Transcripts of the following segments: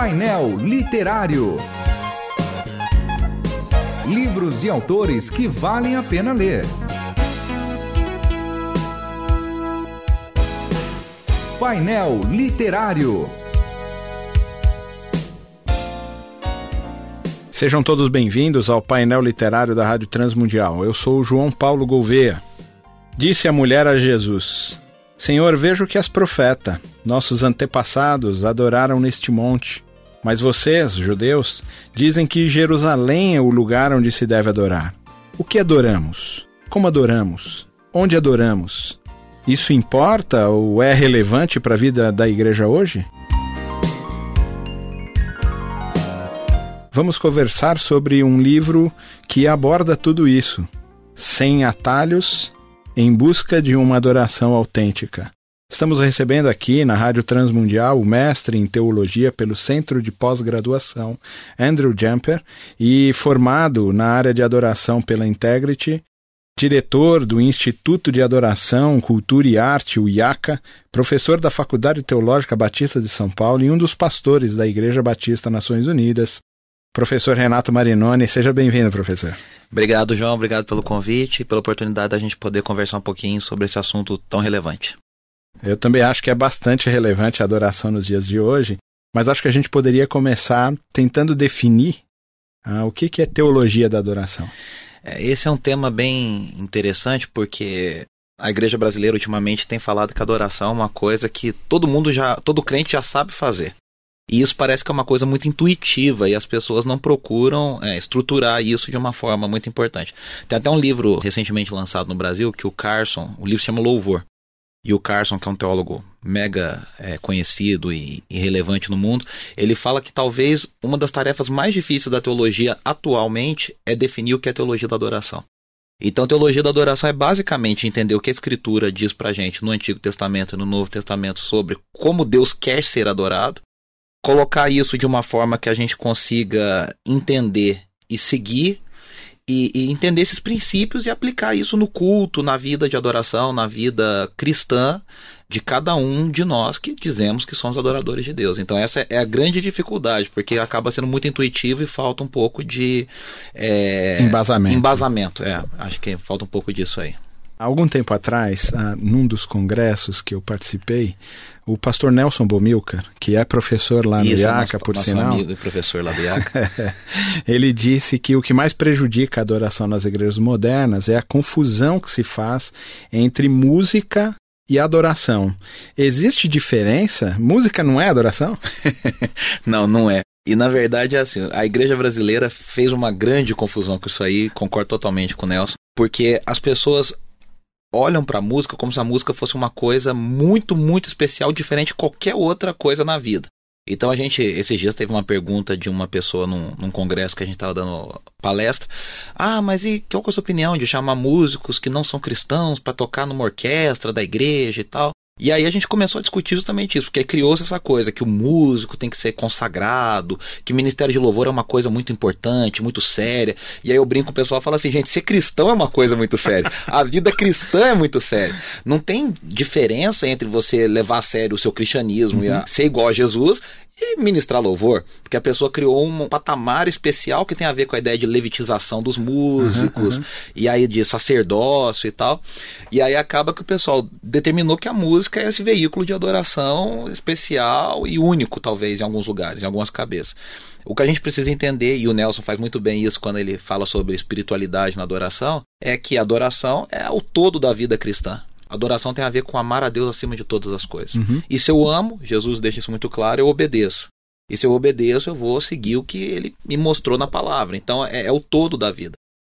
Painel Literário. Livros e autores que valem a pena ler. Painel Literário. Sejam todos bem-vindos ao painel literário da Rádio Transmundial. Eu sou o João Paulo Gouveia. Disse a mulher a Jesus: Senhor, vejo que és profeta. Nossos antepassados adoraram neste monte. Mas vocês, judeus, dizem que Jerusalém é o lugar onde se deve adorar. O que adoramos? Como adoramos? Onde adoramos? Isso importa ou é relevante para a vida da igreja hoje? Vamos conversar sobre um livro que aborda tudo isso, sem atalhos, em busca de uma adoração autêntica. Estamos recebendo aqui na Rádio Transmundial o mestre em teologia pelo Centro de Pós-Graduação, Andrew Jumper, e formado na área de adoração pela Integrity, diretor do Instituto de Adoração, Cultura e Arte, o IACA, professor da Faculdade Teológica Batista de São Paulo e um dos pastores da Igreja Batista Nações Unidas. Professor Renato Marinoni, seja bem-vindo, professor. Obrigado, João. Obrigado pelo convite e pela oportunidade da gente poder conversar um pouquinho sobre esse assunto tão relevante. Eu também acho que é bastante relevante a adoração nos dias de hoje, mas acho que a gente poderia começar tentando definir ah, o que, que é teologia da adoração. É, esse é um tema bem interessante porque a igreja brasileira ultimamente tem falado que a adoração é uma coisa que todo mundo já, todo crente já sabe fazer. E isso parece que é uma coisa muito intuitiva e as pessoas não procuram é, estruturar isso de uma forma muito importante. Tem até um livro recentemente lançado no Brasil que o Carson, o livro se chama Louvor. E o Carson, que é um teólogo mega é, conhecido e, e, relevante no mundo, ele fala que talvez uma das tarefas mais difíceis da teologia atualmente é definir o que é teologia da adoração. Então, teologia da adoração é basicamente entender o que a Escritura diz pra gente no Antigo Testamento e no Novo Testamento sobre como Deus quer ser adorado colocar isso de uma forma que a gente consiga entender e seguir e, e, entender esses princípios e aplicar isso no culto, na vida de adoração, na vida cristã de cada um de nós que dizemos que somos adoradores de Deus. Então essa é a grande dificuldade, porque acaba sendo muito intuitivo e falta um pouco de é, embasamento. Embasamento, é. Acho que falta um pouco disso aí. Algum tempo atrás, ah, num dos congressos que eu participei, o pastor Nelson Bomilcar, que é professor lá Isso, no IACA, nosso, por nosso sinal. amigo professor lá do IACA. ele disse que o que mais prejudica a adoração nas igrejas modernas é a confusão que se faz entre música e adoração. Existe diferença? Música não é adoração? não, não é. E na verdade é assim, a igreja brasileira fez uma grande confusão com isso aí, concordo totalmente com o Nelson, porque as pessoas olham para a música como se a música fosse uma coisa muito, muito especial, diferente de qualquer outra coisa na vida. Então a gente, esses dias teve uma pergunta de uma pessoa num, num congresso que a gente estava dando palestra. Ah, mas e qual é a sua opinião de chamar músicos que não são cristãos para tocar numa orquestra da igreja e tal? E aí a gente começou a discutir justamente isso, porque criou-se essa coisa que o músico tem que ser consagrado, que o ministério de louvor é uma coisa muito importante, muito séria. E aí eu brinco com o pessoal e falo assim, gente, ser cristão é uma coisa muito séria. A vida cristã é muito séria. Não tem diferença entre você levar a sério o seu cristianismo uhum. e ser igual a Jesus e ministrar louvor, porque a pessoa criou um patamar especial que tem a ver com a ideia de levitização dos músicos, uhum, uhum. e aí de sacerdócio e tal. E aí acaba que o pessoal determinou que a música é esse veículo de adoração especial e único, talvez, em alguns lugares, em algumas cabeças. O que a gente precisa entender, e o Nelson faz muito bem isso quando ele fala sobre espiritualidade na adoração, é que a adoração é o todo da vida cristã. Adoração tem a ver com amar a Deus acima de todas as coisas. Uhum. E se eu amo, Jesus deixa isso muito claro, eu obedeço. E se eu obedeço, eu vou seguir o que ele me mostrou na palavra. Então é, é o todo da vida.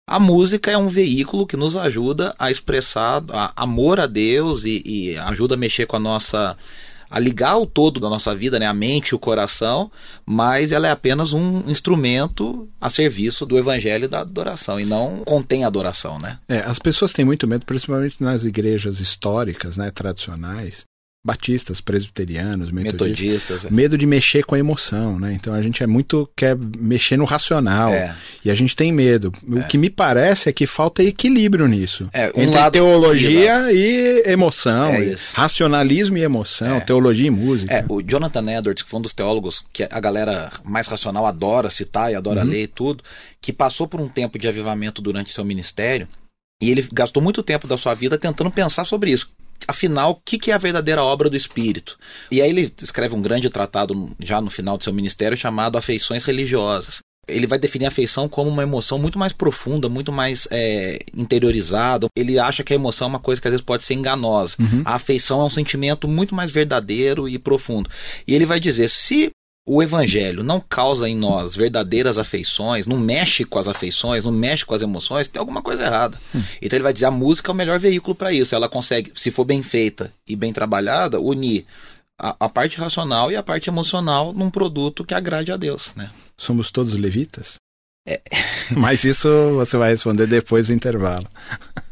A música é um veículo que nos ajuda a expressar a, amor a Deus e, e ajuda a mexer com a nossa a ligar o todo da nossa vida, né, a mente e o coração, mas ela é apenas um instrumento a serviço do evangelho e da adoração e não contém adoração, né? É, as pessoas têm muito medo, principalmente nas igrejas históricas, né, tradicionais, batistas, presbiterianos, metodistas, metodistas é. medo de mexer com a emoção, né? Então a gente é muito quer mexer no racional é. e a gente tem medo. É. O que me parece é que falta equilíbrio nisso é, um entre lado, teologia e emoção, é e racionalismo e emoção, é. teologia e música. É, o Jonathan Edwards, que foi um dos teólogos que a galera mais racional adora citar e adora uhum. ler e tudo, que passou por um tempo de avivamento durante seu ministério. E ele gastou muito tempo da sua vida tentando pensar sobre isso afinal, o que, que é a verdadeira obra do Espírito? E aí ele escreve um grande tratado já no final do seu ministério chamado Afeições Religiosas. Ele vai definir a afeição como uma emoção muito mais profunda, muito mais é, interiorizada. Ele acha que a emoção é uma coisa que às vezes pode ser enganosa. Uhum. A afeição é um sentimento muito mais verdadeiro e profundo. E ele vai dizer: se o evangelho não causa em nós verdadeiras afeições, não mexe com as afeições, não mexe com as emoções, tem alguma coisa errada. Hum. Então ele vai dizer a música é o melhor veículo para isso. Ela consegue, se for bem feita e bem trabalhada, unir a, a, parte racional e a parte emocional num produto que agrade a Deus, né? Somos todos levitas? É. Mas isso você vai responder depois do intervalo.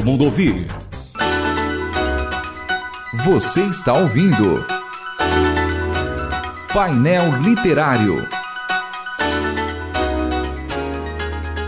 mundo ouvir. Você está ouvindo Painel Literário.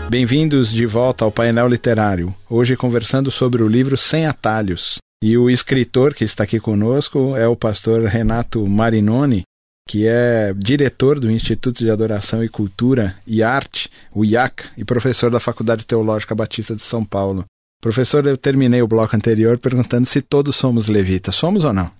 Bem-vindos de volta ao Painel Literário. Hoje conversando sobre o livro Sem Atalhos. E o escritor que está aqui conosco é o pastor Renato Marinoni, que é diretor do Instituto de Adoração e Cultura e Arte, o IAC, e professor da Faculdade Teológica Batista de São Paulo. Professor, eu terminei o bloco anterior perguntando se todos somos levitas. Somos ou não?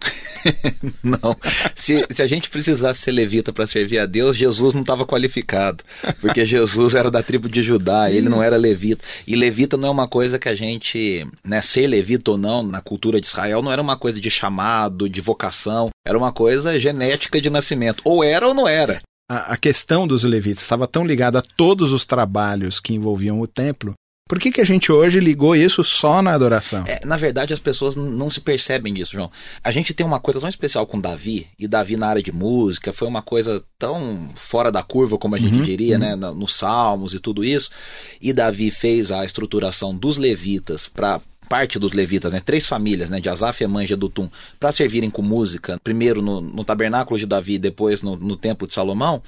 não. Se, se, a gente precisasse ser levita para servir a Deus, Jesus não estava qualificado. Porque Jesus era da tribo de Judá, ele não era levita. E levita não é uma coisa que a gente, né, ser levita ou não, na cultura de Israel, não era uma coisa de chamado, de vocação. Era uma coisa genética de nascimento. Ou era ou não era. A, a questão dos levitas estava tão ligada a todos os trabalhos que envolviam o templo por que, que a gente hoje ligou isso só na adoração? É, na verdade, as pessoas não se percebem disso, João. A gente tem uma coisa tão especial com Davi, e Davi na área de música foi uma coisa tão fora da curva, como a gente uhum, diria, uhum. né? Nos Salmos e tudo isso. E Davi fez a estruturação dos levitas para parte dos levitas, né, três famílias, né, de Asaf, Emã e Jedutum, para servirem com música, primeiro no, no tabernáculo de Davi, depois no, no templo de Salomão,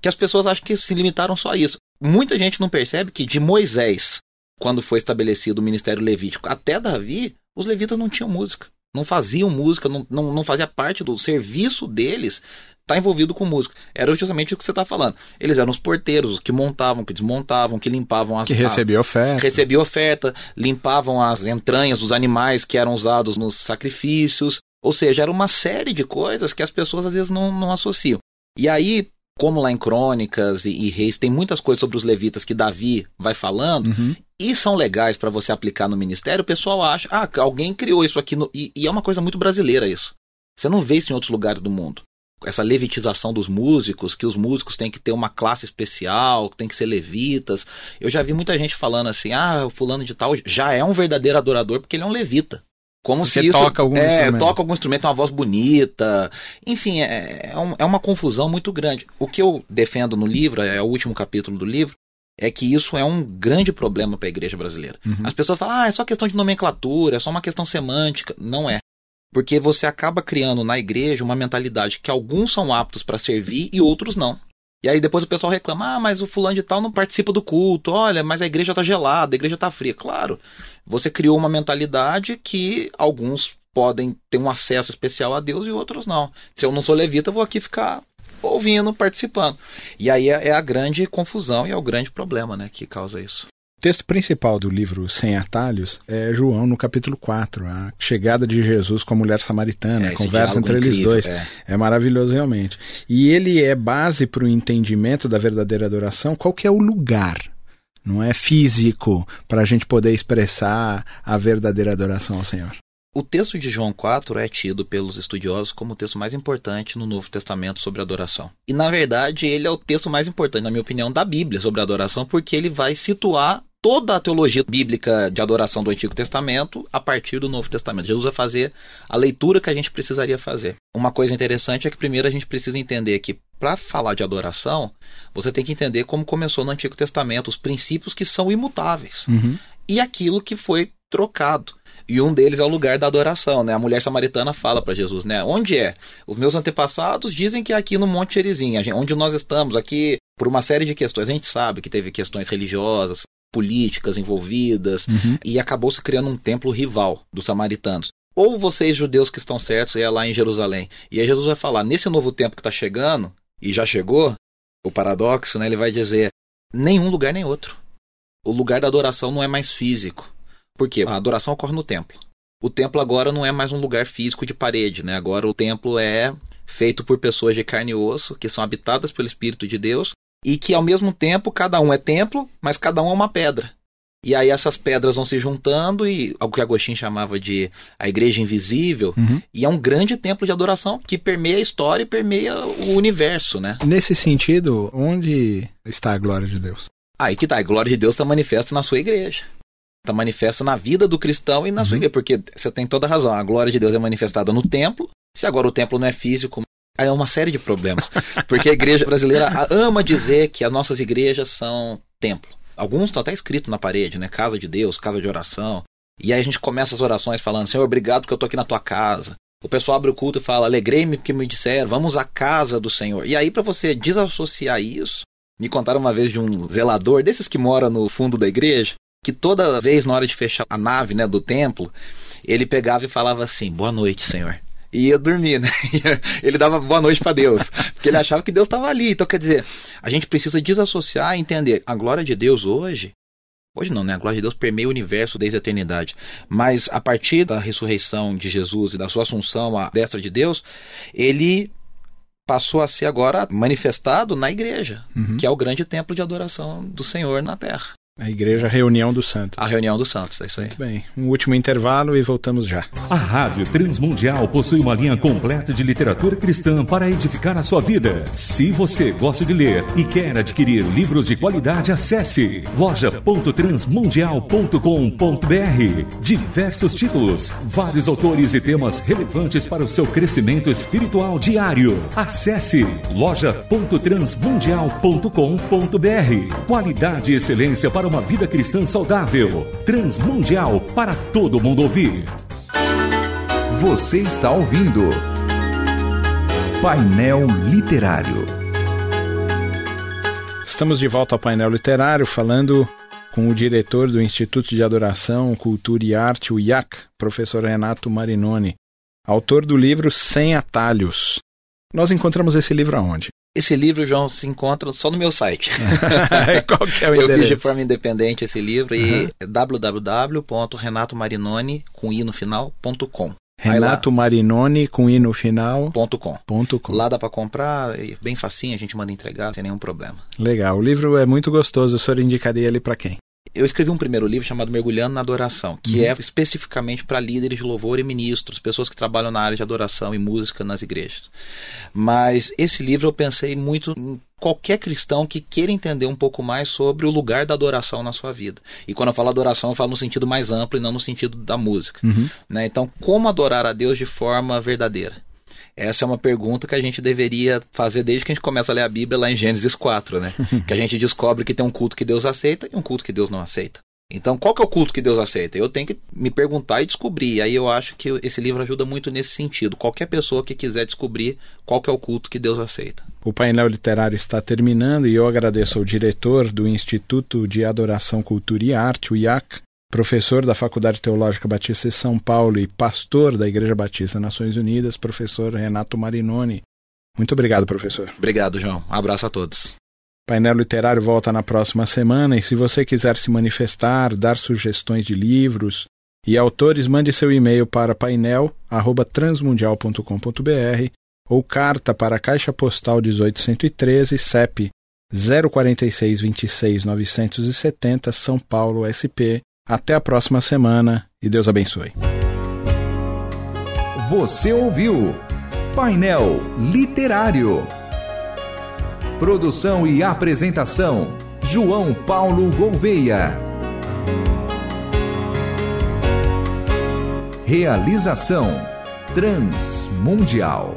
que as pessoas acham que se limitaram só a isso. Muita gente não percebe que de Moisés quando foi estabelecido o ministério levítico, até Davi, os levitas não tinham música. Não faziam música, não, não, não fazia parte do serviço deles tá envolvido com música. Era justamente o que você está falando. Eles eram os porteiros, os que montavam, que desmontavam, que limpavam as... Que recebia oferta. Recebia oferta, limpavam as entranhas dos animais que eram usados nos sacrifícios. Ou seja, era uma série de coisas que as pessoas às vezes não, não associam. E aí, como lá em Crônicas e, e, Reis tem muitas coisas sobre os levitas que Davi vai falando uhum. E são legais para você aplicar no ministério, o pessoal acha, ah, alguém criou isso aqui no... e, e, é uma coisa muito brasileira isso. Você não vê isso em outros lugares do mundo. Essa levitização dos músicos, que os músicos têm que ter uma classe especial, tem que ser levitas. Eu já vi muita gente falando assim: ah, o fulano de tal já é um verdadeiro adorador porque ele é um levita. Como Você se isso, toca algum é, instrumento. toca algum instrumento, uma voz bonita. Enfim, é, é, um, é uma confusão muito grande. O que eu defendo no livro, é o último capítulo do livro, é que isso é um grande problema para a igreja brasileira. Uhum. As pessoas falam, ah, é só questão de nomenclatura, é só uma questão semântica. Não é. Porque você acaba criando na igreja uma mentalidade que alguns são aptos para servir e outros não. E aí depois o pessoal reclama: ah, mas o fulano de tal não participa do culto, olha, mas a igreja está gelada, a igreja está fria. Claro, você criou uma mentalidade que alguns podem ter um acesso especial a Deus e outros não. Se eu não sou levita, eu vou aqui ficar ouvindo, participando. E aí é, é a grande confusão e é o grande problema né, que causa isso. O texto principal do livro Sem Atalhos é João no capítulo 4, a chegada de Jesus com a mulher samaritana, É, a conversa entre eles incrível, dois. é. É maravilhoso realmente. E ele é base para o entendimento da verdadeira adoração, qual que é o lugar. Não é físico para a gente poder expressar a verdadeira adoração ao Senhor. O texto de João 4 é tido pelos estudiosos como o texto mais importante no Novo Testamento sobre adoração. E na verdade, ele é o texto mais importante, na minha opinião, da Bíblia sobre adoração, porque ele vai situar toda a teologia bíblica de adoração do Antigo Testamento a partir do Novo Testamento. Jesus vai fazer a leitura que a gente precisaria fazer. Uma coisa interessante é que primeiro a gente precisa entender que para falar de adoração, você tem que entender como começou no Antigo Testamento, os princípios que são imutáveis e aquilo que foi trocado. E um deles é o lugar da adoração, né? A mulher samaritana fala para Jesus, né? Onde é? Os meus antepassados dizem que é aqui no Monte Gerizim, onde nós estamos, aqui por uma série de questões. A gente sabe que teve questões religiosas, políticas envolvidas, e acabou se criando um templo rival dos samaritanos. Ou vocês, judeus que estão certos, é lá em Jerusalém. E aí Jesus vai falar, nesse novo tempo que está chegando, e já chegou, o paradoxo, né? Ele vai dizer, nenhum lugar nem outro. O lugar da adoração não é mais físico. Por quê? A adoração ocorre no templo. O templo agora não é mais um lugar físico de parede, né? Agora o templo é feito por pessoas de carne e osso, que são habitadas pelo Espírito de Deus, e que ao mesmo tempo cada um é templo, mas cada um é uma pedra. E aí essas pedras vão se juntando e o que Agostinho chamava de a igreja invisível, Uhum. e é um grande templo de adoração que permeia a história e permeia o universo, né? Nesse sentido, onde está a glória de Deus? Aí que tá, a glória de Deus está manifesta na sua igreja. Está manifesta na vida do cristão e na sua igreja. Porque você tem toda a razão. A glória de Deus é manifestada no templo. Se agora o templo não é físico, aí é uma série de problemas. Porque a igreja brasileira ama dizer que as nossas igrejas são templo. Alguns estão até escritos na parede, né? Casa de Deus, casa de oração. E aí a gente começa as orações falando, Senhor, obrigado porque eu tô aqui na tua casa. O pessoal abre o culto e fala, alegrei-me porque me disseram, vamos à casa do Senhor. E aí, para você desassociar isso, me contaram uma vez de um zelador, desses que mora no fundo da igreja, que toda vez na hora de fechar a nave né, do templo, ele pegava e falava assim: Boa noite, Senhor. E ia dormir, né? Ele dava boa noite para Deus, porque ele achava que Deus estava ali. Então, quer dizer, a gente precisa desassociar e entender a glória de Deus hoje. Hoje não, né? A glória de Deus permeia o universo desde a eternidade. Mas a partir da ressurreição de Jesus e da sua assunção à destra de Deus, ele passou a ser agora manifestado na igreja, Uhum. que é o grande templo de adoração do Senhor na terra. A igreja Reunião dos Santos. A reunião dos santos, é isso aí. Muito bem. Um último intervalo e voltamos já. A Rádio Transmundial possui uma linha completa de literatura cristã para edificar a sua vida. Se você gosta de ler e quer adquirir livros de qualidade, acesse loja.transmundial.com.br. Diversos títulos, vários autores e temas relevantes para o seu crescimento espiritual diário. Acesse loja.transmundial.com.br. Qualidade e excelência para uma vida cristã saudável. Transmundial para todo mundo ouvir. Você está ouvindo Painel Literário. Estamos de volta ao painel literário falando com o diretor do Instituto de Adoração, Cultura e Arte, o IAC, professor Renato Marinoni, autor do livro Sem Atalhos. Nós encontramos esse livro aonde? Esse livro, João, se encontra só no meu site. Qual que é o Eu fiz de forma independente esse livro e é www.renatomarinoni com i no final.com. Renato Marinoni com i no final. Ponto .com. Ponto com. Lá dá pra comprar, e bem facinho, a gente manda entregar, sem nenhum problema. Legal. O livro é muito gostoso. O senhor indicaria ele para quem? Eu escrevi um primeiro livro chamado Mergulhando na Adoração, que é especificamente para líderes de louvor e ministros, pessoas que trabalham na área de adoração e música nas igrejas. Mas esse livro eu pensei muito em qualquer cristão que queira entender um pouco mais sobre o lugar da adoração na sua vida. E quando eu falo adoração, eu falo no sentido mais amplo e não no sentido da música. Né? Então, como adorar a Deus de forma verdadeira? Essa é uma pergunta que a gente deveria fazer desde que a gente começa a ler a Bíblia lá em Gênesis 4, né? que a gente descobre que tem um culto que Deus aceita e um culto que Deus não aceita. Então, qual que é o culto que Deus aceita? Eu tenho que me perguntar e descobrir. E aí eu acho que esse livro ajuda muito nesse sentido. Qualquer pessoa que quiser descobrir qual que é o culto que Deus aceita. O painel literário está terminando e eu agradeço ao diretor do Instituto de Adoração, Cultura e Arte, o IAC, professor da Faculdade Teológica Batista de São Paulo e pastor da Igreja Batista Nações Unidas, professor Renato Marinoni. Muito obrigado, professor. Obrigado, João. Um abraço a todos. Painel Literário volta na próxima semana e se você quiser se manifestar, dar sugestões de livros e autores, mande seu e-mail para painel@transmundial.com.br ou carta para a Caixa Postal 1813, CEP 046 26 970, São Paulo, SP. Até a próxima semana e Deus abençoe. Você ouviu Painel Literário. Produção e apresentação: João Paulo Gouveia. Realização Transmundial.